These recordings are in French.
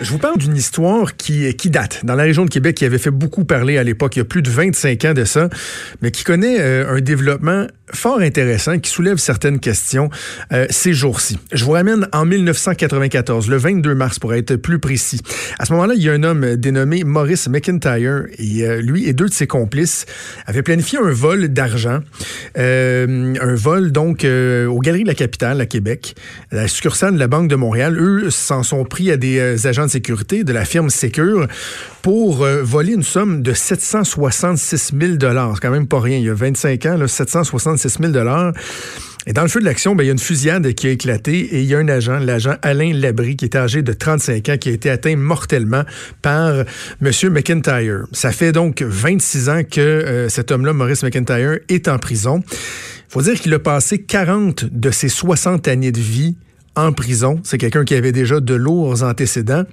Je vous parle d'une histoire qui, qui date dans la région de Québec, qui avait fait beaucoup parler à l'époque, il y a plus de 25 ans de ça, mais qui connaît euh, un développement fort intéressant qui soulève certaines questions euh, ces jours-ci. Je vous ramène en 1994, le 22 mars pour être plus précis. À ce moment-là, il y a un homme dénommé Maurice McIntyre et euh, lui et deux de ses complices avaient planifié un vol d'argent, euh, un vol donc euh, aux Galeries de la Capitale à Québec, la succursale de la Banque de Montréal. Eux s'en sont pris à des agents de sécurité de la firme Secure pour voler une somme de 766 000 C'est quand même pas rien. Il y a 25 ans, là, 766 000 et dans le feu de l'action, ben, il y a une fusillade qui a éclaté et il y a un agent, l'agent Alain Labry, qui est âgé de 35 ans, qui a été atteint mortellement par M. McIntyre. Ça fait donc 26 ans que euh, cet homme-là, Maurice McIntyre, est en prison. Il faut dire qu'il a passé 40 de ses 60 années de vie en prison. C'est quelqu'un qui avait déjà de lourds antécédents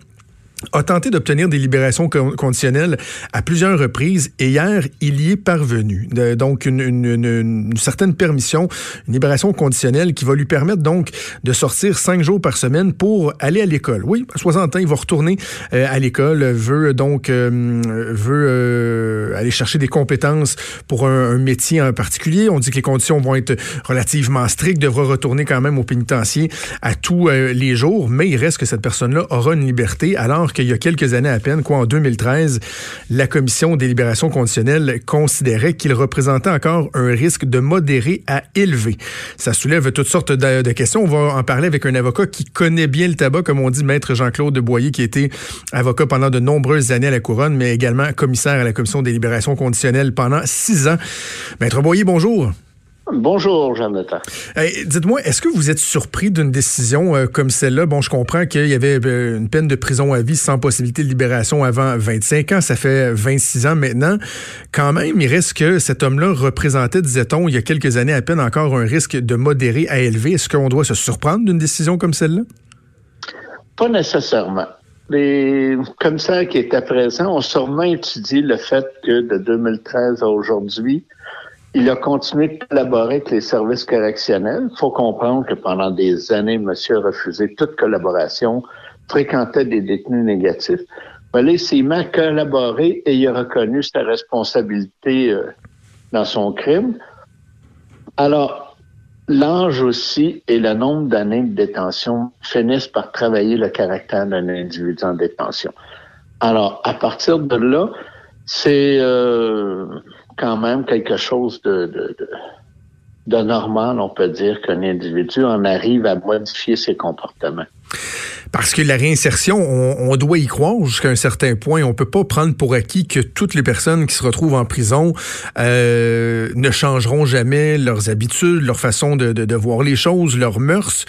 a tenté d'obtenir des libérations conditionnelles à plusieurs reprises et hier, il y est parvenu. donc, une, certaine permission, une libération conditionnelle qui va lui permettre donc de sortir cinq jours par semaine pour aller à l'école. Oui, à 60 ans, il va retourner euh, à l'école, veut donc euh, veut euh, aller chercher des compétences pour un, un, métier en particulier. On dit que les conditions vont être relativement strictes, devra retourner quand même au pénitencier à tous les jours, mais il reste que cette personne-là aura une liberté alors qu'il y a quelques années à peine, quoi, en 2013, la Commission des libérations conditionnelles considérait qu'il représentait encore un risque de modéré à élevé. Ça soulève toutes sortes de, questions. On va en parler avec un avocat qui connaît bien le tabac, comme on dit, maître Jean-Claude Boyer, qui était avocat pendant de nombreuses années à la Couronne, mais également commissaire à la Commission des libérations conditionnelles pendant six ans. Maître Boyer, bonjour. Bonjour, Jonathan. Dites-moi, est-ce que vous êtes surpris d'une décision euh, comme celle-là? Bon, je comprends qu'il y avait euh, une peine de prison à vie sans possibilité de libération avant 25 ans. Ça fait 26 ans maintenant. Quand même, il reste que cet homme-là représentait, disait-on, il y a quelques années à peine encore un risque de modéré à élevé. Est-ce qu'on doit se surprendre d'une décision comme celle-là? Pas nécessairement. Les commissaires qui étaient présents ont sûrement étudié le fait que de 2013 à aujourd'hui, il a continué de collaborer avec les services correctionnels. Il faut comprendre que pendant des années, monsieur a refusé toute collaboration, fréquentait des détenus négatifs. Voilà, il s'est mis à collaborer et il a reconnu sa responsabilité euh, dans son crime. Alors, l'âge aussi et le nombre d'années de détention finissent par travailler le caractère d'un individu en détention. Alors, à partir de là, c'est euh, quand même quelque chose de, normal, on peut dire, qu'un individu en arrive à modifier ses comportements. Parce que la réinsertion, on, doit y croire jusqu'à un certain point. On peut pas prendre pour acquis que toutes les personnes qui se retrouvent en prison euh, ne changeront jamais leurs habitudes, leur façon de, voir les choses, leurs mœurs.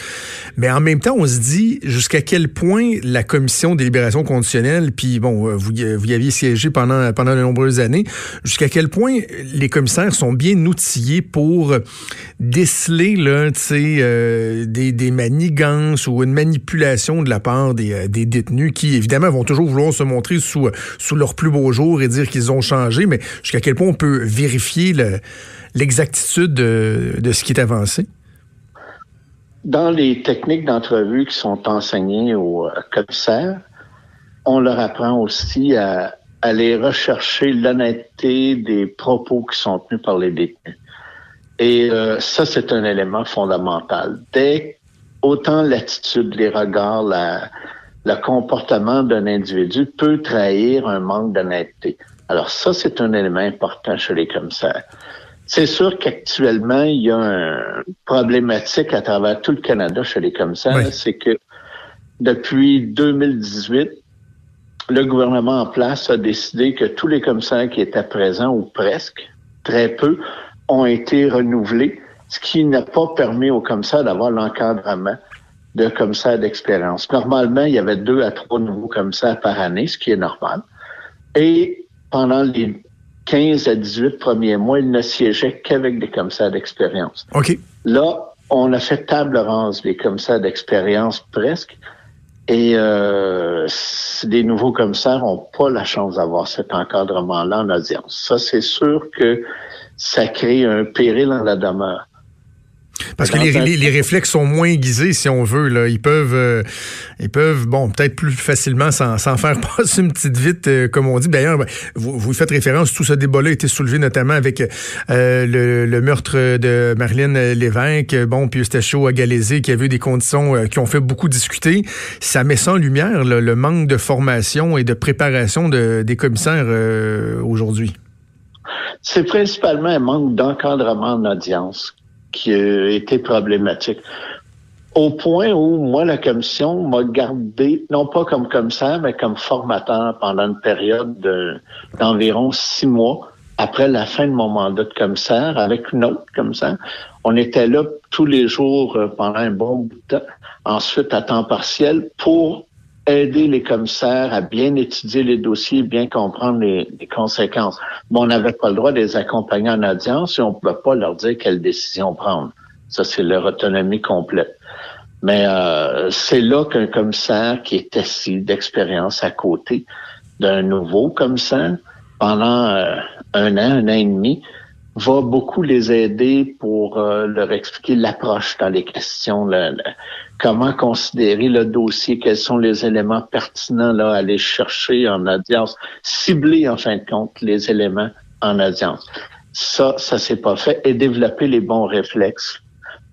Mais en même temps, on se dit jusqu'à quel point la commission des libérations conditionnelles, puis bon, vous, vous y aviez siégé pendant, pendant de nombreuses années, jusqu'à quel point les commissaires sont bien outillés pour déceler euh, des, des manigances ou une manipulation de la part euh, des, détenus qui, évidemment, vont toujours vouloir se montrer sous, sous leur plus beau jour et dire qu'ils ont changé, mais jusqu'à quel point on peut vérifier l'exactitude de, ce qui est avancé? Dans les techniques d'entrevue qui sont enseignées aux euh, commissaires, on leur apprend aussi à aller rechercher l'honnêteté des propos qui sont tenus par les détenus. Et euh, ça, c'est un élément fondamental. Dès autant l'attitude, les regards, la, le comportement d'un individu peut trahir un manque d'honnêteté. Alors ça, c'est un élément important chez les commissaires. C'est sûr qu'actuellement, il y a une problématique à travers tout le Canada chez les commissaires, c'est que depuis 2018, le gouvernement en place a décidé que tous les commissaires qui étaient présents, ou presque, très peu, ont été renouvelés ce qui n'a pas permis aux commissaires d'avoir l'encadrement de commissaires d'expérience. Normalement, il y avait deux à trois nouveaux commissaires par année, ce qui est normal. Et pendant les 15 à 18 premiers mois, il ne siégeait qu'avec des commissaires d'expérience. OK. Là, on a fait table rase des commissaires d'expérience presque. Et euh, les nouveaux commissaires n'ont pas la chance d'avoir cet encadrement-là en audience. Ça, c'est sûr que ça crée un péril en la demeure. Parce que les, réflexes sont moins aiguisés, si on veut. Là. Ils peuvent, euh, ils peuvent, bon, peut-être plus facilement s'en faire passer une petite vite, euh, comme on dit. D'ailleurs, ben, vous, vous, faites référence, tout ce débat-là a été soulevé notamment avec euh, le, meurtre de Marilyn Lévesque, bon, puis Eustachio à Galézé, qui a vu des conditions qui ont fait beaucoup discuter. Ça met ça en lumière, le manque de formation et de préparation de, des commissaires aujourd'hui. C'est principalement un manque d'encadrement en audience qui a été problématique. Au point où, moi, la commission m'a gardé, non pas comme commissaire, mais comme formateur pendant une période d'environ six mois après la fin de mon mandat de commissaire, avec une autre commissaire. On était là tous les jours euh, pendant un bon bout de temps, ensuite à temps partiel, pour aider les commissaires à bien étudier les dossiers, bien comprendre les, conséquences. Mais on n'avait pas le droit de les accompagner en audience et on ne pouvait pas leur dire quelle décision prendre. Ça, c'est leur autonomie complète. Mais euh, c'est là qu'un commissaire qui est assis d'expérience à côté d'un nouveau commissaire pendant euh, un an, un an et demi, va beaucoup les aider pour euh, leur expliquer l'approche dans les questions, comment considérer le dossier, quels sont les éléments pertinents là, à aller chercher en audience, cibler en fin de compte les éléments en audience. Ça, ça s'est pas fait et développer les bons réflexes,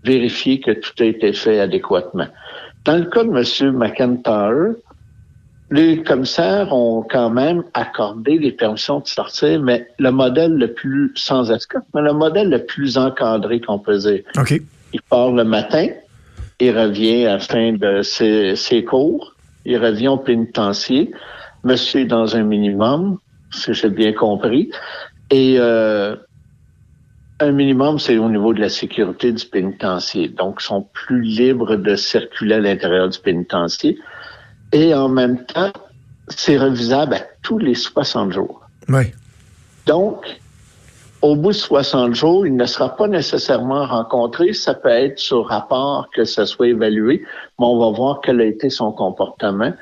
vérifier que tout a été fait adéquatement. Dans le cas de M. McIntyre, les commissaires ont quand même accordé les permissions de sortir, mais le modèle le plus sans escorte, mais le modèle le plus encadré qu'on peut dire. OK. Il part le matin, il revient à la fin de ses, cours, il revient au pénitencier. Monsieur est dans un minimum, si j'ai bien compris. Et euh, un minimum, c'est au niveau de la sécurité du pénitencier. Donc, ils sont plus libres de circuler à l'intérieur du pénitencier. Et en même temps, c'est revisable à tous les 60 jours. Oui. Donc, au bout de 60 jours, il ne sera pas nécessairement rencontré. Ça peut être sur rapport que ça soit évalué, mais on va voir quel a été son comportement.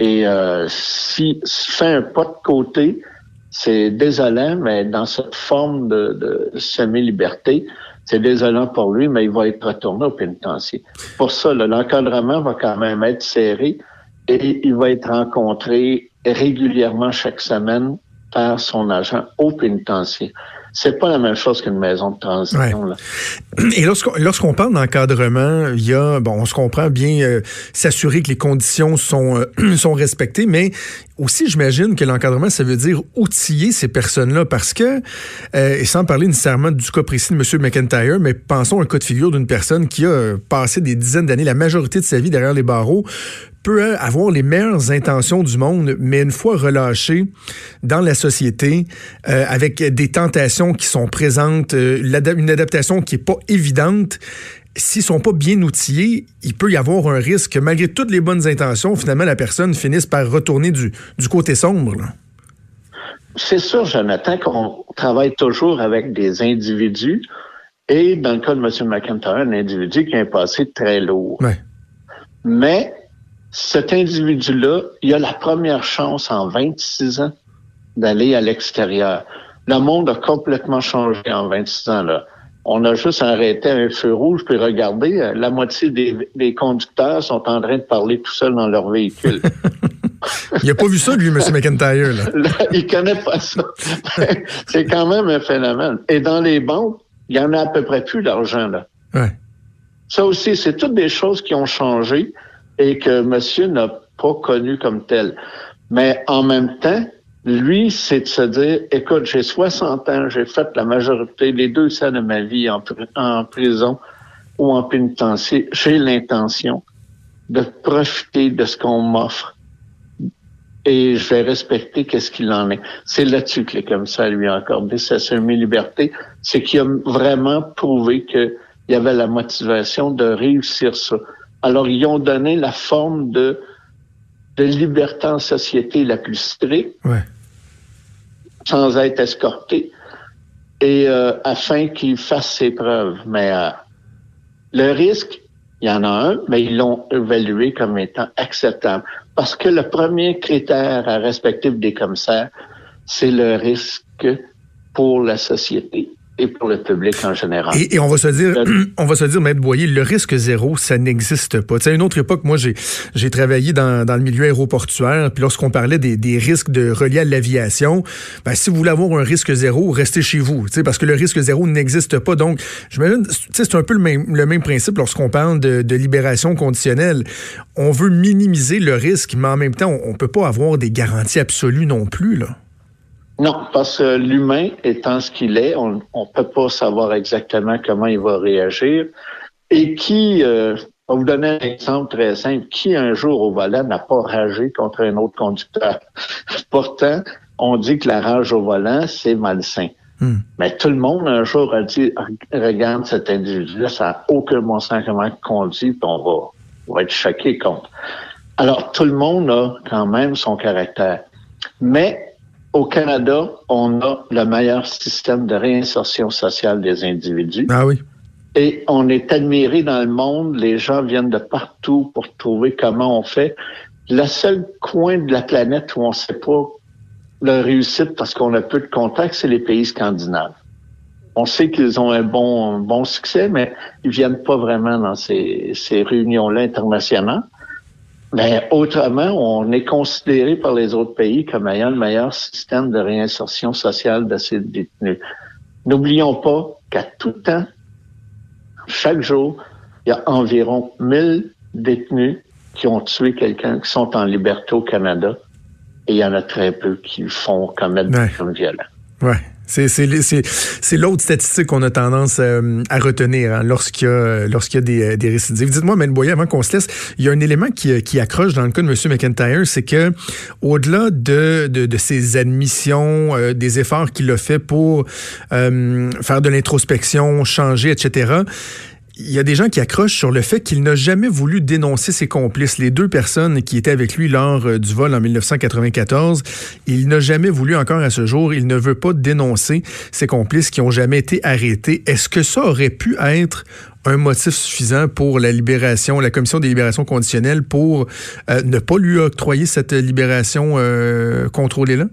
Et euh, s'il fait un pas de côté, c'est désolant, mais dans cette forme de, de semi-liberté, c'est désolant pour lui, mais il va être retourné au pénitencier. Pour ça, l'encadrement va quand même être serré et il va être rencontré régulièrement chaque semaine par son agent au pénitencier. C'est pas la même chose qu'une maison de transition. Là. Et lorsqu'on parle d'encadrement, il y a, bon, on se comprend bien euh, s'assurer que les conditions sont, euh, sont respectées, mais aussi, j'imagine que l'encadrement, ça veut dire outiller ces personnes-là parce que, euh, et sans parler nécessairement du cas précis de M. McIntyre, mais pensons à un cas de figure d'une personne qui a passé des dizaines d'années, la majorité de sa vie derrière les barreaux, peut avoir les meilleures intentions du monde, mais une fois relâché dans la société, euh, avec des tentations qui sont présentes, euh, une adaptation qui est pas évidente, s'ils sont pas bien outillés, il peut y avoir un risque que malgré toutes les bonnes intentions, finalement, la personne finisse par retourner du, du côté sombre. C'est sûr, Jonathan, qu'on travaille toujours avec des individus et dans le cas de M. McIntyre, un individu qui a un passé très lourd. Ouais. Mais cet individu-là, il a la première chance en 26 ans d'aller à l'extérieur. Le monde a complètement changé en 26 ans. Là. On a juste arrêté un feu rouge, puis regardez, euh, la moitié des, conducteurs sont en train de parler tout seuls dans leur véhicule. il n'a pas vu ça, lui, M. McIntyre. Là. là il connaît pas ça. C'est quand même un phénomène. Et dans les banques, il y en a à peu près plus d'argent. là. Ouais. Ça aussi, c'est toutes des choses qui ont changé et que monsieur n'a pas connu comme tel. Mais en même temps, lui, c'est de se dire, écoute, j'ai 60 ans, j'ai fait la majorité, les deux ça de ma vie en, prison ou en pénitencier. J'ai l'intention de profiter de ce qu'on m'offre et je vais respecter qu'est-ce qu'il en est. C'est là-dessus que les commissaires lui ont accordé sa semi-liberté. C'est qu'il a vraiment prouvé qu'il y avait la motivation de réussir ça. Alors, ils ont donné la forme de, de liberté en société la plus stricte, sans être escorté, et euh, afin qu'il fasse ses preuves. Mais euh, le risque, il y en a un, mais ils l'ont évalué comme étant acceptable. Parce que le premier critère à respecter des commissaires, c'est le risque pour la société. Et pour le public en général. Et, on va se dire, on va se dire, Maître Boyer, le risque zéro, ça n'existe pas. Tu sais, à une autre époque, moi, j'ai, j'ai travaillé dans, dans le milieu aéroportuaire, puis lorsqu'on parlait des, des risques de reliés à l'aviation, ben, si vous voulez avoir un risque zéro, restez chez vous, tu sais, parce que le risque zéro n'existe pas. Donc, j'imagine, tu sais, c'est un peu le même, le même principe lorsqu'on parle de, de libération conditionnelle. On veut minimiser le risque, mais en même temps, on, on peut pas avoir des garanties absolues non plus, là. Non, parce que l'humain étant ce qu'il est, on ne peut pas savoir exactement comment il va réagir. Et qui, euh, on va vous donner un exemple très simple, qui un jour au volant n'a pas ragé contre un autre conducteur? Pourtant, on dit que la rage au volant, c'est malsain. Hmm. Mais tout le monde un jour a dit, regarde cet individu-là, ça n'a aucun bon sens comment il conduit, puis on va, on va être choqué contre. Alors, tout le monde a quand même son caractère. Mais au Canada, on a le meilleur système de réinsertion sociale des individus. Ah oui. Et on est admiré dans le monde. Les gens viennent de partout pour trouver comment on fait. Le seul coin de la planète où on ne sait pas leur réussite parce qu'on a peu de contacts, c'est les pays scandinaves. On sait qu'ils ont un bon, bon succès, mais ils viennent pas vraiment dans ces, ces réunions-là internationales. Mais autrement, on est considéré par les autres pays comme ayant le meilleur système de réinsertion sociale de ces détenus. N'oublions pas qu'à tout temps, chaque jour, il y a environ 1000 détenus qui ont tué quelqu'un, qui sont en liberté au Canada, et il y en a très peu qui font commettre des crimes violents. Ouais. C'est l'autre statistique qu'on a tendance euh, à retenir hein, lorsqu'il y a, lorsqu'il y a des, des récidives. Dites-moi, Mme Boyer, avant qu'on se laisse, il y a un élément qui, qui accroche dans le cas de M. McIntyre, c'est que au-delà de, de, de, ses admissions, euh, des efforts qu'il a fait pour euh, faire de l'introspection, changer, etc., il y a des gens qui accrochent sur le fait qu'il n'a jamais voulu dénoncer ses complices. Les deux personnes qui étaient avec lui lors euh, du vol en 1994, il n'a jamais voulu encore à ce jour, il ne veut pas dénoncer ses complices qui ont jamais été arrêtés. Est-ce que ça aurait pu être un motif suffisant pour la libération, la commission des libérations conditionnelles pour euh, ne pas lui octroyer cette libération euh, contrôlée-là?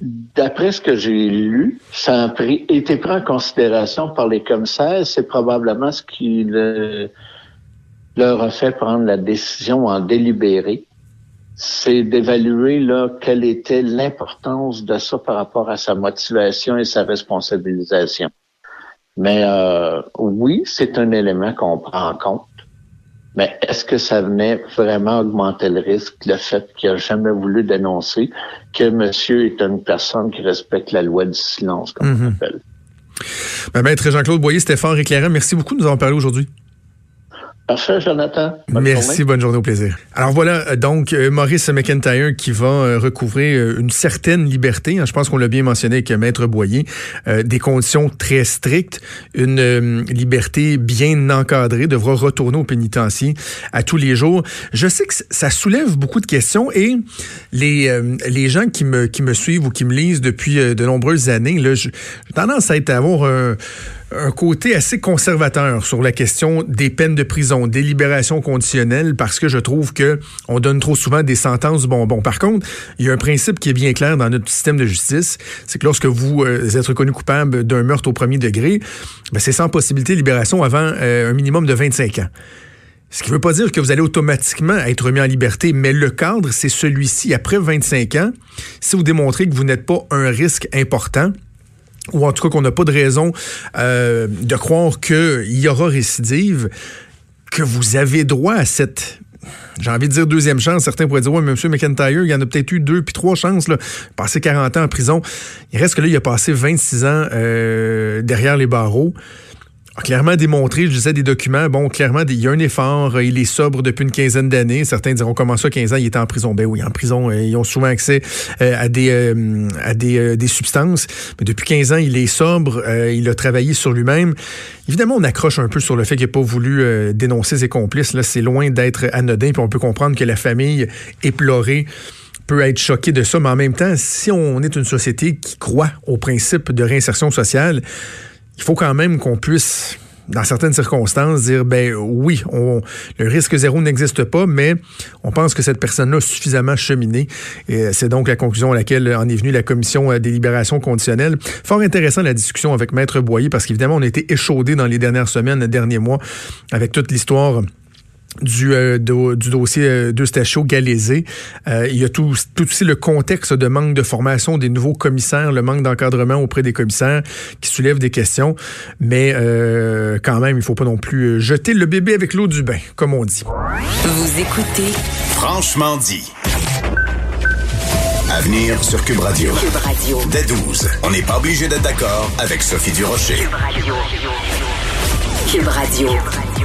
D'après ce que j'ai lu, ça a été pris en considération par les commissaires. C'est probablement ce qui leur a fait prendre la décision en délibéré. C'est d'évaluer là quelle était l'importance de ça par rapport à sa motivation et sa responsabilisation. Mais euh, oui, c'est un élément qu'on prend en compte. Mais est-ce que ça venait vraiment augmenter le risque, le fait qu'il n'a jamais voulu dénoncer que monsieur est une personne qui respecte la loi du silence, comme on mhm. appelle? Ben, Maître Jean-Claude Boyer, c'était fort éclairant. Merci beaucoup de nous avoir parlé aujourd'hui. Parfait, Jonathan. Merci, bonne journée au plaisir. Alors voilà, euh, donc euh, Maurice McIntyre qui va euh, recouvrir une certaine liberté. Hein, je pense qu'on l'a bien mentionné avec Maître Boyer. des conditions très strictes, une liberté bien encadrée, devra retourner au pénitencier à tous les jours. Je sais que ça soulève beaucoup de questions et les, les gens qui me, qui me suivent ou qui me lisent depuis de nombreuses années, j'ai tendance à être à avoir un un côté assez conservateur sur la question des peines de prison, des libérations conditionnelles, parce que je trouve que on donne trop souvent des sentences bonbons. Par contre, il y a un principe qui est bien clair dans notre système de justice, c'est que lorsque vous euh, êtes reconnu coupable d'un meurtre au premier degré, ben, c'est sans possibilité de libération avant euh, un minimum de 25 ans. Ce qui ne veut pas dire que vous allez automatiquement être remis en liberté, mais le cadre, c'est celui-ci. Après 25 ans, si vous démontrez que vous n'êtes pas un risque important, ou en tout cas qu'on n'a pas de raison euh, de croire qu'il y aura récidive, que vous avez droit à cette j'ai envie de dire deuxième chance. Certains pourraient dire, oui, M. McIntyre, il y en a peut-être eu deux puis trois chances, là. Passé 40 ans en prison. Il reste que là, il a passé 26 ans euh, derrière les barreaux clairement démontré, je disais des documents, bon, clairement, il y a un effort, il est sobre depuis une quinzaine d'années. Certains diront comment ça, 15 ans, il était en prison? Ben oui, en prison, euh, ils ont souvent accès euh, à euh, des, substances. Mais depuis 15 ans, il est sobre, il a travaillé sur lui-même. Évidemment, on accroche un peu sur le fait qu'il n'a pas voulu dénoncer ses complices. Là, c'est loin d'être anodin, puis on peut comprendre que la famille éplorée peut être choquée de ça, mais en même temps, si on est une société qui croit au principe de réinsertion sociale, il faut quand même qu'on puisse dans certaines circonstances, dire, ben oui, le risque zéro n'existe pas, mais on pense que cette personne-là a suffisamment cheminé. Et c'est donc la conclusion à laquelle en est venue la commission des libérations conditionnelles. Fort intéressant la discussion avec Maître Boyer, parce qu'évidemment, on a été échaudés dans les dernières semaines, les derniers mois, avec toute l'histoire du, euh, du dossier euh, d'Eustachio Galézé. Euh, il y a tout, tout aussi le contexte de manque de formation des nouveaux commissaires, le manque d'encadrement auprès des commissaires qui soulève des questions. Mais euh, quand même, il faut pas non plus jeter le bébé avec l'eau du bain, comme on dit. Vous écoutez Franchement dit. À venir sur Cube Radio. Cube Radio. Dès 12, on n'est pas obligé d'être d'accord avec Sophie Durocher. Cube Radio. Cube Radio.